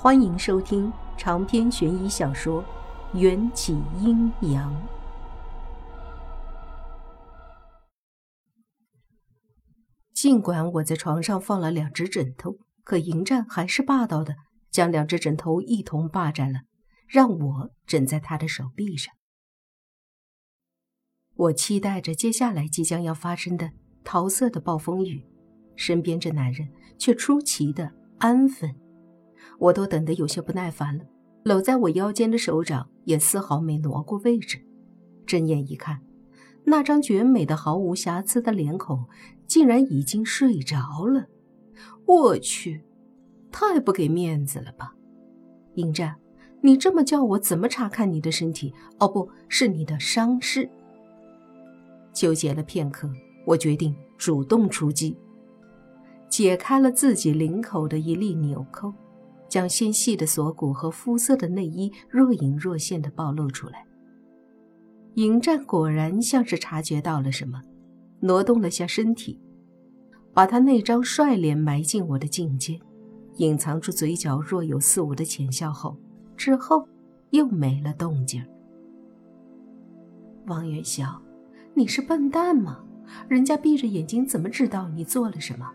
欢迎收听长篇悬疑小说《缘起阴阳》。尽管我在床上放了两只枕头，可迎战还是霸道的将两只枕头一同霸占了，让我枕在他的手臂上。我期待着接下来即将要发生的桃色的暴风雨，身边这男人却出奇的安分。我都等得有些不耐烦了，搂在我腰间的手掌也丝毫没挪过位置。睁眼一看，那张绝美的、毫无瑕疵的脸孔，竟然已经睡着了。我去，太不给面子了吧！迎战，你这么叫我怎么查看你的身体？哦，不是你的伤势。纠结了片刻，我决定主动出击，解开了自己领口的一粒纽扣。将纤细的锁骨和肤色的内衣若隐若现地暴露出来。迎战果然像是察觉到了什么，挪动了下身体，把他那张帅脸埋进我的颈间，隐藏住嘴角若有似无的浅笑后，之后又没了动静。王元宵，你是笨蛋吗？人家闭着眼睛怎么知道你做了什么？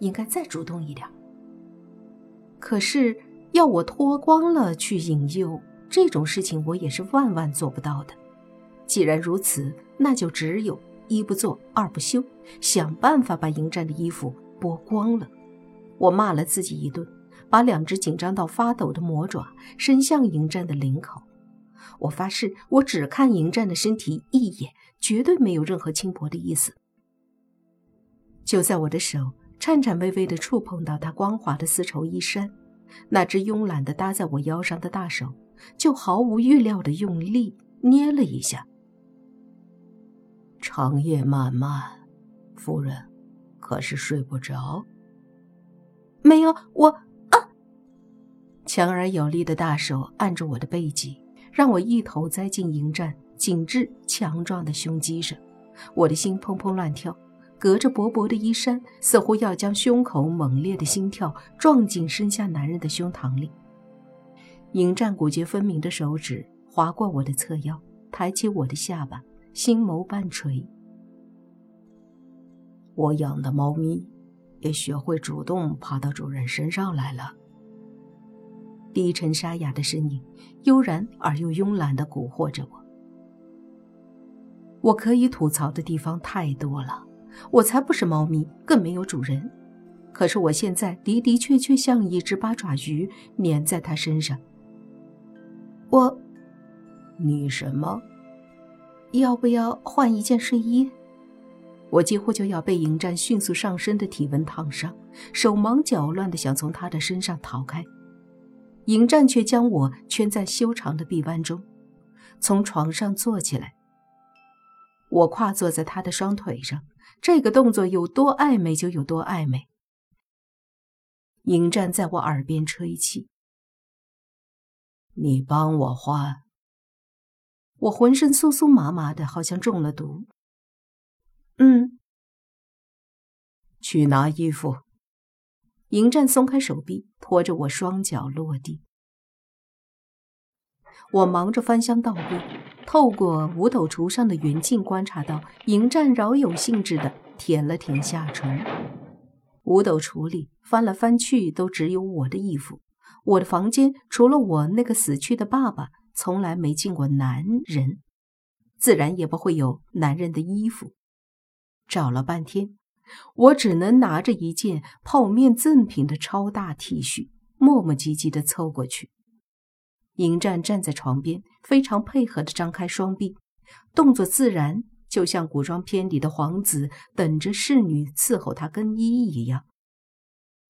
应该再主动一点。可是要我脱光了去引诱这种事情，我也是万万做不到的。既然如此，那就只有一不做二不休，想办法把迎战的衣服剥光了。我骂了自己一顿，把两只紧张到发抖的魔爪伸向迎战的领口。我发誓，我只看迎战的身体一眼，绝对没有任何轻薄的意思。就在我的手。颤颤巍巍地触碰到他光滑的丝绸衣衫，那只慵懒地搭在我腰上的大手，就毫无预料地用力捏了一下。长夜漫漫，夫人可是睡不着？没有，我啊！强而有力的大手按住我的背脊，让我一头栽进迎战紧致强壮的胸肌上，我的心砰砰乱跳。隔着薄薄的衣衫，似乎要将胸口猛烈的心跳撞进身下男人的胸膛里。迎战骨节分明的手指划过我的侧腰，抬起我的下巴，心眸半垂。我养的猫咪也学会主动爬到主人身上来了。低沉沙哑的声音，悠然而又慵懒地蛊惑着我。我可以吐槽的地方太多了。我才不是猫咪，更没有主人。可是我现在的的确确像一只八爪鱼，粘在他身上。我，你什么？要不要换一件睡衣？我几乎就要被迎战迅速上升的体温烫伤，手忙脚乱的想从他的身上逃开，迎战却将我圈在修长的臂弯中，从床上坐起来。我跨坐在他的双腿上。这个动作有多暧昧就有多暧昧。迎战在我耳边吹气：“你帮我换。”我浑身酥酥麻麻的，好像中了毒。嗯，去拿衣服。迎战松开手臂，拖着我双脚落地。我忙着翻箱倒柜，透过五斗橱上的圆镜观察到，迎战饶有兴致地舔了舔下唇。五斗橱里翻来翻去都只有我的衣服，我的房间除了我那个死去的爸爸，从来没进过男人，自然也不会有男人的衣服。找了半天，我只能拿着一件泡面赠品的超大 T 恤，磨磨唧唧地凑过去。迎战站在床边，非常配合地张开双臂，动作自然，就像古装片里的皇子等着侍女伺候他更衣一样。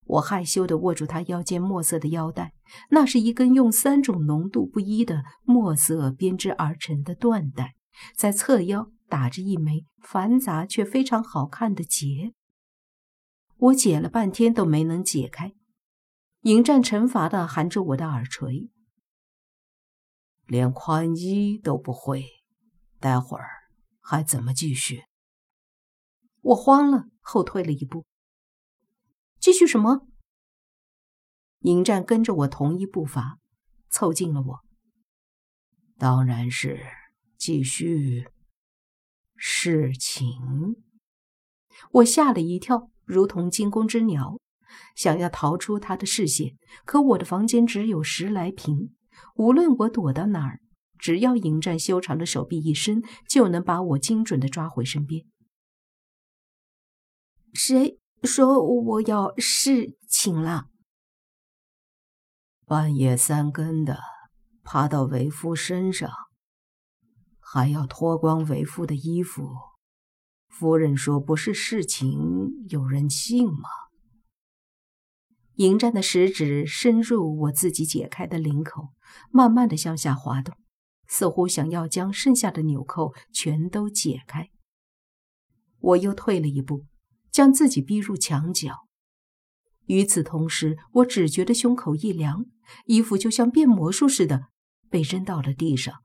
我害羞地握住他腰间墨色的腰带，那是一根用三种浓度不一的墨色编织而成的缎带，在侧腰打着一枚繁杂却非常好看的结。我解了半天都没能解开，迎战惩罚地含着我的耳垂。连宽衣都不会，待会儿还怎么继续？我慌了，后退了一步。继续什么？迎战跟着我同一步伐，凑近了我。当然是继续侍寝。我吓了一跳，如同惊弓之鸟，想要逃出他的视线。可我的房间只有十来平，无论我躲到哪儿，只要迎战修长的手臂一伸，就能把我精准的抓回身边。谁说我要侍寝了？半夜三更的，爬到为夫身上，还要脱光为夫的衣服。夫人说：“不是侍寝，有人信吗？”迎战的食指深入我自己解开的领口，慢慢的向下滑动，似乎想要将剩下的纽扣全都解开。我又退了一步。将自己逼入墙角。与此同时，我只觉得胸口一凉，衣服就像变魔术似的被扔到了地上。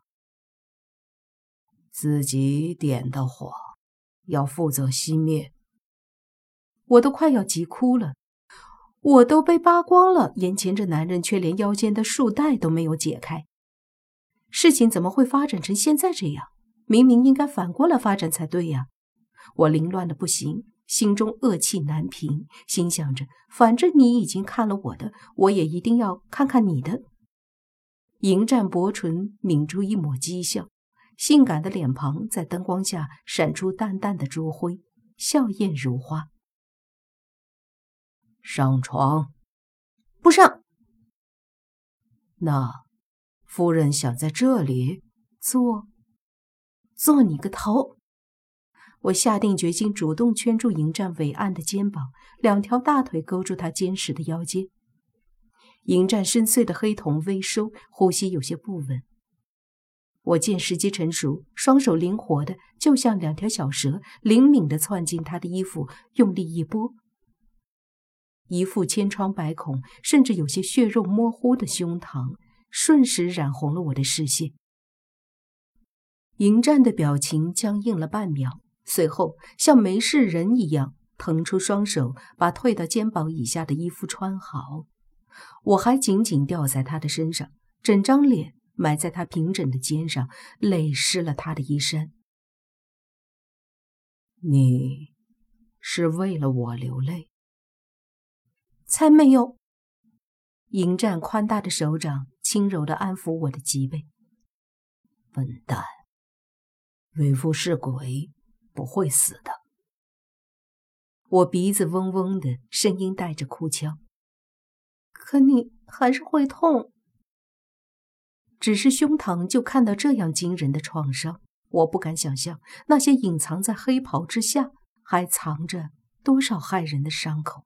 自己点的火，要负责熄灭。我都快要急哭了，我都被扒光了，眼前这男人却连腰间的束带都没有解开。事情怎么会发展成现在这样？明明应该反过来发展才对呀！我凌乱的不行。心中恶气难平，心想着，反正你已经看了我的，我也一定要看看你的。迎战薄唇抿出一抹讥笑，性感的脸庞在灯光下闪出淡淡的朱灰，笑靥如花。上床，不上。那，夫人想在这里坐，坐你个头！我下定决心，主动圈住迎战伟岸的肩膀，两条大腿勾住他坚实的腰间。迎战深邃的黑瞳微收，呼吸有些不稳。我见时机成熟，双手灵活的，就像两条小蛇，灵敏的窜进他的衣服，用力一拨，一副千疮百孔，甚至有些血肉模糊的胸膛，瞬时染红了我的视线。迎战的表情僵硬了半秒。随后，像没事人一样腾出双手，把退到肩膀以下的衣服穿好。我还紧紧吊在他的身上，整张脸埋在他平整的肩上，泪湿了他的衣衫。你是为了我流泪？才没有！迎战宽大的手掌轻柔地安抚我的脊背。笨蛋，为夫是鬼。不会死的。我鼻子嗡嗡的，声音带着哭腔。可你还是会痛。只是胸膛就看到这样惊人的创伤，我不敢想象那些隐藏在黑袍之下还藏着多少骇人的伤口。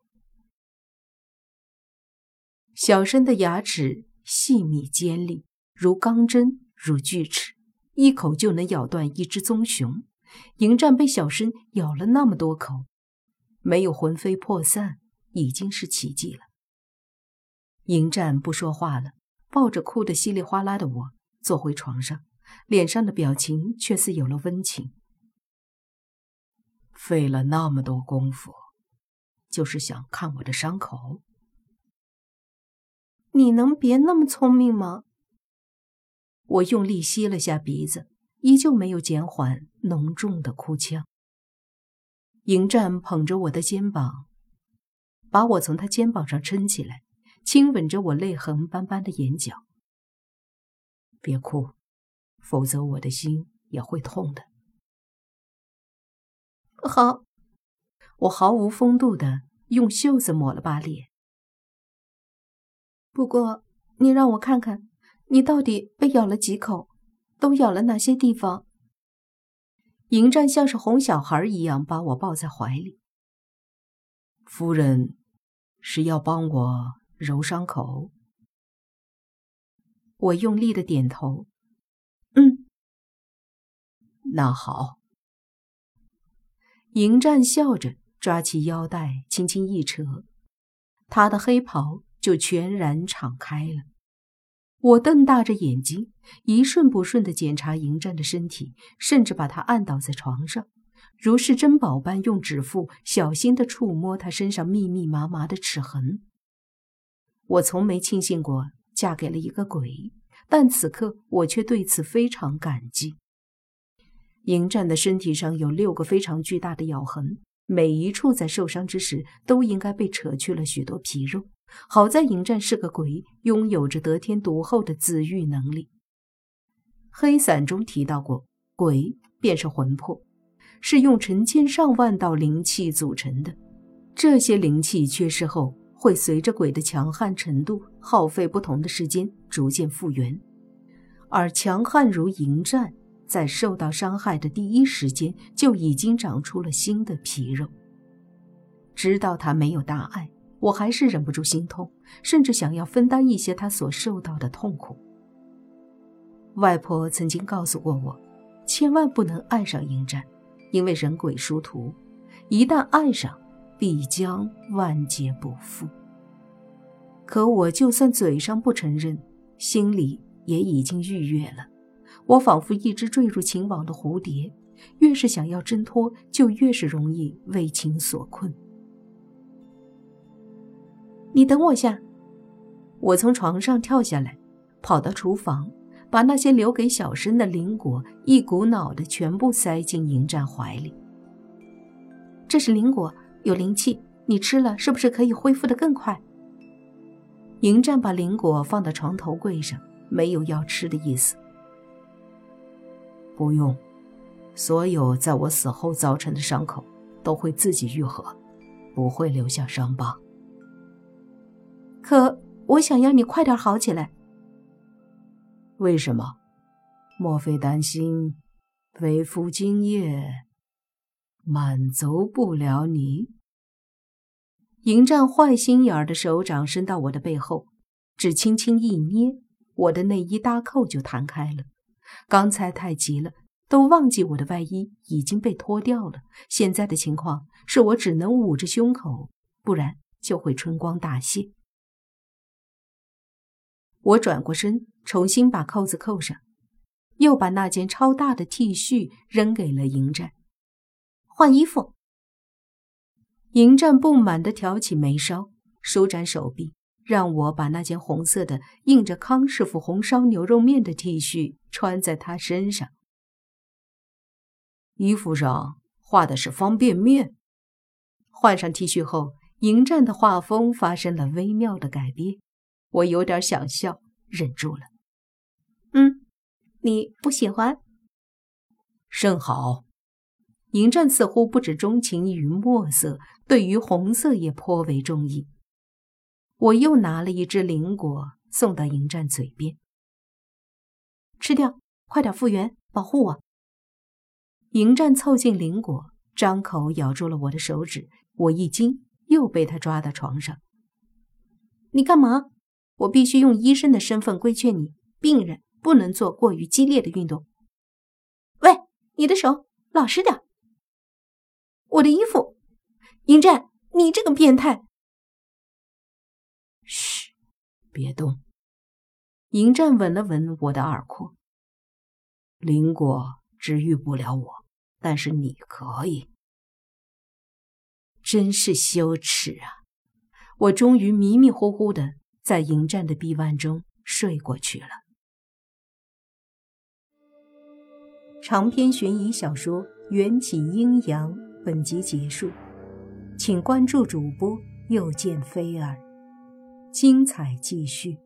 小申的牙齿细密尖利，如钢针，如锯齿，一口就能咬断一只棕熊。迎战被小申咬了那么多口，没有魂飞魄散，已经是奇迹了。迎战不说话了，抱着哭得稀里哗啦的我坐回床上，脸上的表情却似有了温情。费了那么多功夫，就是想看我的伤口？你能别那么聪明吗？我用力吸了下鼻子。依旧没有减缓浓重的哭腔。迎战捧着我的肩膀，把我从他肩膀上撑起来，亲吻着我泪痕斑斑的眼角。别哭，否则我的心也会痛的。好，我毫无风度的用袖子抹了把脸。不过，你让我看看，你到底被咬了几口？都咬了哪些地方？迎战像是哄小孩一样把我抱在怀里。夫人是要帮我揉伤口。我用力的点头。嗯，那好。迎战笑着抓起腰带，轻轻一扯，他的黑袍就全然敞开了。我瞪大着眼睛，一瞬不瞬地检查迎战的身体，甚至把他按倒在床上，如是珍宝般用指腹小心地触摸他身上密密麻麻的齿痕。我从没庆幸过嫁给了一个鬼，但此刻我却对此非常感激。迎战的身体上有六个非常巨大的咬痕，每一处在受伤之时都应该被扯去了许多皮肉。好在迎战是个鬼，拥有着得天独厚的自愈能力。黑伞中提到过，鬼便是魂魄，是用成千上万道灵气组成的。这些灵气缺失后，会随着鬼的强悍程度，耗费不同的时间，逐渐复原。而强悍如迎战，在受到伤害的第一时间，就已经长出了新的皮肉。知道他没有大碍。我还是忍不住心痛，甚至想要分担一些他所受到的痛苦。外婆曾经告诉过我，千万不能爱上迎战，因为人鬼殊途，一旦爱上，必将万劫不复。可我就算嘴上不承认，心里也已经逾越了。我仿佛一只坠入情网的蝴蝶，越是想要挣脱，就越是容易为情所困。你等我下，我从床上跳下来，跑到厨房，把那些留给小生的灵果一股脑的全部塞进迎战怀里。这是灵果，有灵气，你吃了是不是可以恢复的更快？迎战把灵果放到床头柜上，没有要吃的意思。不用，所有在我死后造成的伤口都会自己愈合，不会留下伤疤。可我想要你快点好起来。为什么？莫非担心为夫今夜满足不了你？迎战坏心眼儿的手掌伸到我的背后，只轻轻一捏，我的内衣搭扣就弹开了。刚才太急了，都忘记我的外衣已经被脱掉了。现在的情况是我只能捂着胸口，不然就会春光大泄。我转过身，重新把扣子扣上，又把那件超大的 T 恤扔给了迎战，换衣服。迎战不满地挑起眉梢，舒展手臂，让我把那件红色的印着康师傅红烧牛肉面的 T 恤穿在他身上。衣服上画的是方便面。换上 T 恤后，迎战的画风发生了微妙的改变。我有点想笑，忍住了。嗯，你不喜欢？甚好。迎战似乎不止钟情于墨色，对于红色也颇为中意。我又拿了一只灵果送到迎战嘴边，吃掉，快点复原，保护我。迎战凑近灵果，张口咬住了我的手指，我一惊，又被他抓到床上。你干嘛？我必须用医生的身份规劝你：病人不能做过于激烈的运动。喂，你的手老实点！我的衣服，迎战，你这个变态！嘘，别动。迎战吻了吻我的耳廓。灵果治愈不了我，但是你可以。真是羞耻啊！我终于迷迷糊糊的。在迎战的臂弯中睡过去了。长篇悬疑小说《缘起阴阳》本集结束，请关注主播又见菲儿，精彩继续。